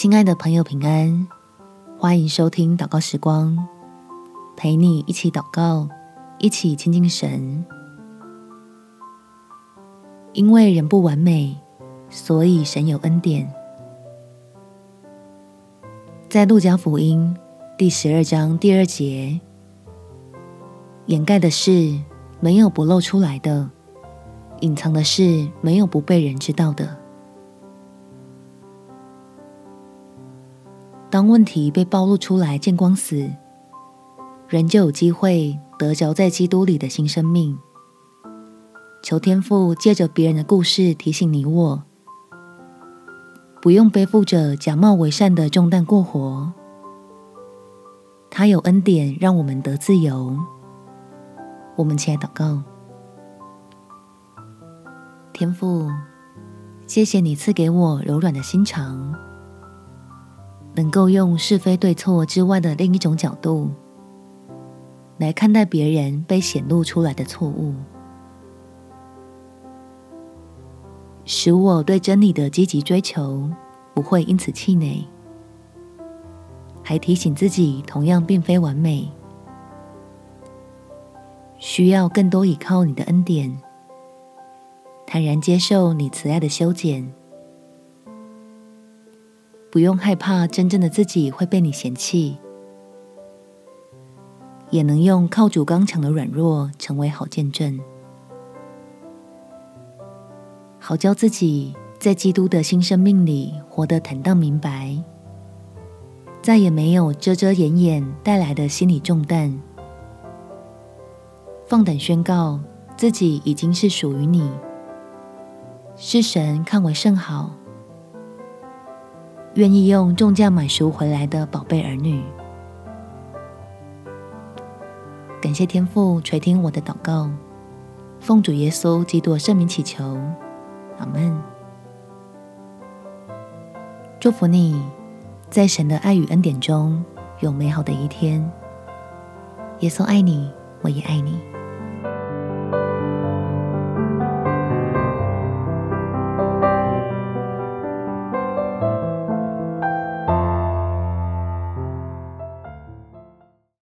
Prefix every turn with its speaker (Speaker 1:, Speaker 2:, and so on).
Speaker 1: 亲爱的朋友，平安！欢迎收听祷告时光，陪你一起祷告，一起亲近神。因为人不完美，所以神有恩典。在路加福音第十二章第二节，掩盖的事没有不露出来的，隐藏的事没有不被人知道的。当问题被暴露出来，见光死，人就有机会得着在基督里的新生命。求天父借着别人的故事提醒你我，不用背负着假冒为善的重担过活。他有恩典，让我们得自由。我们起来祷告，天父，谢谢你赐给我柔软的心肠。能够用是非对错之外的另一种角度来看待别人被显露出来的错误，使我对真理的积极追求不会因此气馁，还提醒自己同样并非完美，需要更多依靠你的恩典，坦然接受你慈爱的修剪。不用害怕，真正的自己会被你嫌弃，也能用靠主刚强的软弱成为好见证，好教自己在基督的新生命里活得坦荡明白，再也没有遮遮掩掩带来的心理重担，放胆宣告自己已经是属于你，是神看为甚好。愿意用重价买赎回来的宝贝儿女，感谢天父垂听我的祷告，奉主耶稣基督圣名祈求，阿门。祝福你，在神的爱与恩典中有美好的一天。耶稣爱你，我也爱你。